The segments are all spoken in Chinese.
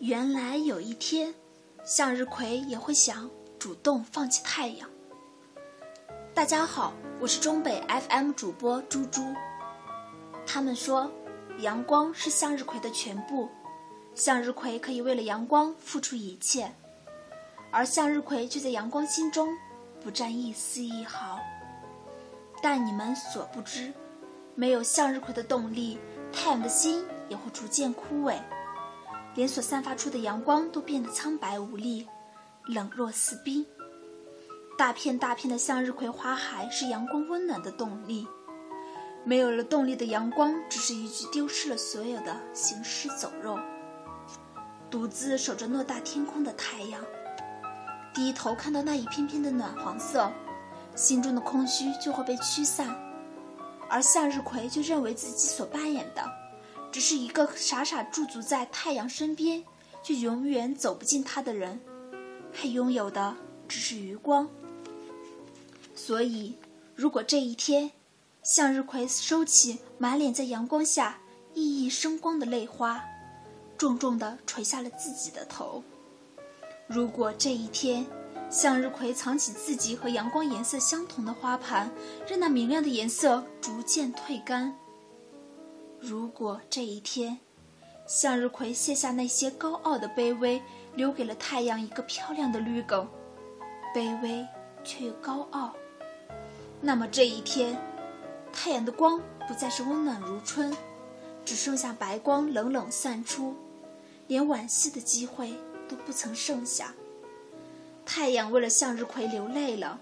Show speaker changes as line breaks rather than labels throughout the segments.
原来有一天，向日葵也会想主动放弃太阳。大家好，我是中北 FM 主播猪猪。他们说，阳光是向日葵的全部，向日葵可以为了阳光付出一切，而向日葵却在阳光心中不占一丝一毫。但你们所不知，没有向日葵的动力，太阳的心也会逐渐枯萎。连所散发出的阳光都变得苍白无力，冷若似冰。大片大片的向日葵花海是阳光温暖的动力，没有了动力的阳光，只是一具丢失了所有的行尸走肉。独自守着偌大天空的太阳，低头看到那一片片的暖黄色，心中的空虚就会被驱散，而向日葵就认为自己所扮演的。只是一个傻傻驻足在太阳身边，却永远走不进它的人，还拥有的只是余光。所以，如果这一天，向日葵收起满脸在阳光下熠熠生光的泪花，重重地垂下了自己的头；如果这一天，向日葵藏起自己和阳光颜色相同的花盘，让那明亮的颜色逐渐褪干。如果这一天，向日葵卸下那些高傲的卑微，留给了太阳一个漂亮的绿梗，卑微却又高傲，那么这一天，太阳的光不再是温暖如春，只剩下白光冷冷散出，连惋惜的机会都不曾剩下。太阳为了向日葵流泪了，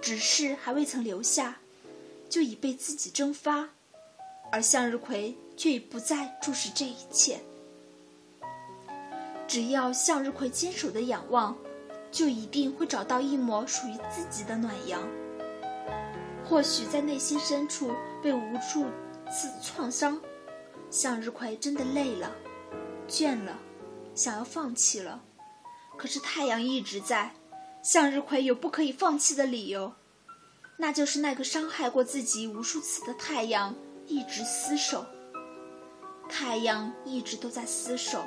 只是还未曾流下，就已被自己蒸发。而向日葵却已不再注视这一切。只要向日葵坚守的仰望，就一定会找到一抹属于自己的暖阳。或许在内心深处被无数次创伤，向日葵真的累了、倦了，想要放弃了。可是太阳一直在，向日葵有不可以放弃的理由，那就是那个伤害过自己无数次的太阳。一直厮守，太阳一直都在厮守，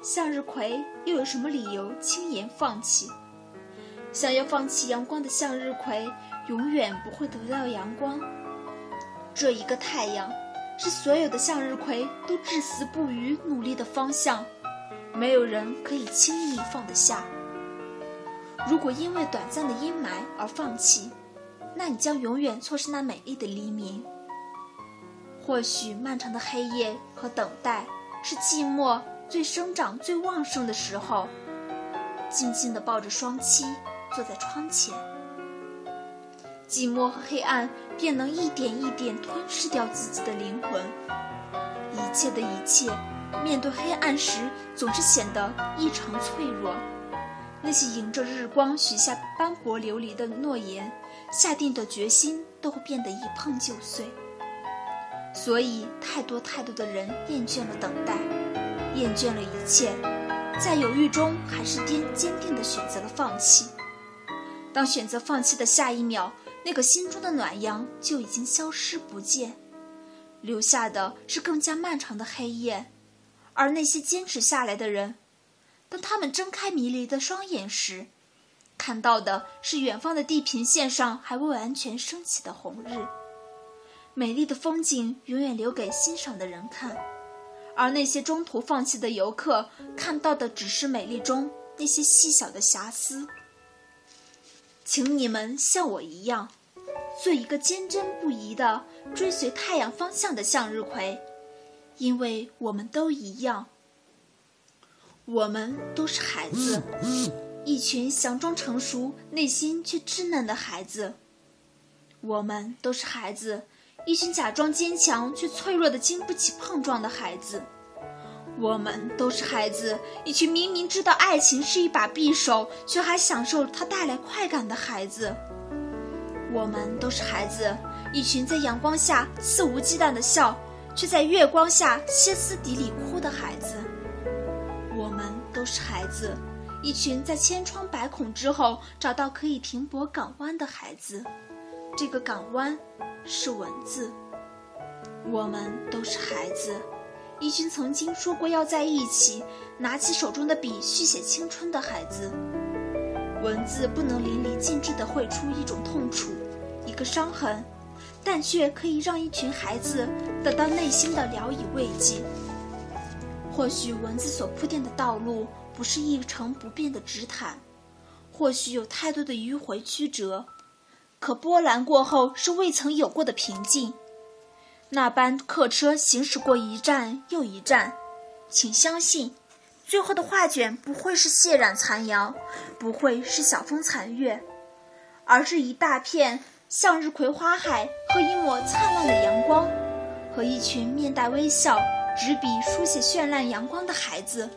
向日葵又有什么理由轻言放弃？想要放弃阳光的向日葵，永远不会得到阳光。这一个太阳，是所有的向日葵都至死不渝努力的方向，没有人可以轻易放得下。如果因为短暂的阴霾而放弃，那你将永远错失那美丽的黎明。或许漫长的黑夜和等待是寂寞最生长、最旺盛的时候。静静地抱着双膝，坐在窗前，寂寞和黑暗便能一点一点吞噬掉自己的灵魂。一切的一切，面对黑暗时总是显得异常脆弱。那些迎着日光许下斑驳流离的诺言、下定的决心，都会变得一碰就碎。所以，太多太多的人厌倦了等待，厌倦了一切，在犹豫中，还是坚坚定地选择了放弃。当选择放弃的下一秒，那个心中的暖阳就已经消失不见，留下的是更加漫长的黑夜。而那些坚持下来的人，当他们睁开迷离的双眼时，看到的是远方的地平线上还未完全升起的红日。美丽的风景永远留给欣赏的人看，而那些中途放弃的游客看到的只是美丽中那些细小的瑕疵。请你们像我一样，做一个坚贞不移的追随太阳方向的向日葵，因为我们都一样，我们都是孩子，一群佯装成熟、内心却稚嫩的孩子。我们都是孩子。一群假装坚强却脆弱的、经不起碰撞的孩子，我们都是孩子；一群明明知道爱情是一把匕首，却还享受它带来快感的孩子，我们都是孩子；一群在阳光下肆无忌惮的笑，却在月光下歇斯底里哭的孩子，我们都是孩子；一群在千疮百孔之后找到可以停泊港湾的孩子，这个港湾。是文字，我们都是孩子，一群曾经说过要在一起，拿起手中的笔续写青春的孩子。文字不能淋漓尽致地绘出一种痛楚，一个伤痕，但却可以让一群孩子得到内心的聊以慰藉。或许文字所铺垫的道路不是一成不变的直坦，或许有太多的迂回曲折，可波澜过后是未曾有过的平静。那班客车行驶过一站又一站，请相信，最后的画卷不会是血染残阳，不会是晓风残月，而是一大片向日葵花海和一抹灿烂的阳光，和一群面带微笑、执笔书写绚烂阳光的孩子。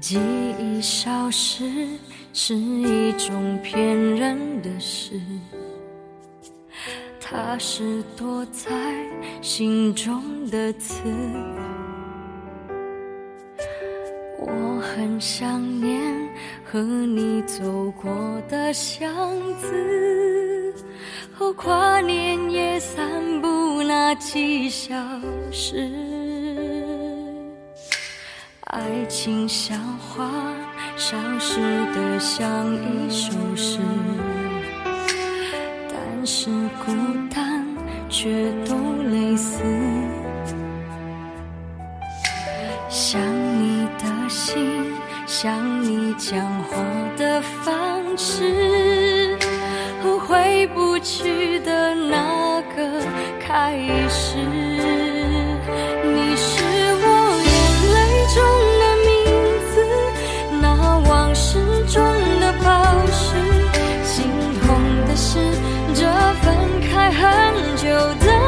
记忆消失是一种骗人的事，它是躲在心中的刺。我很想念和你走过的巷子，和跨年夜散步那几小时。爱情像花，消失的像一首诗，但是孤单却都类似。想你的心，想你讲话的方式，和回不去的那个开始。很久的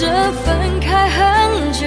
这分开很久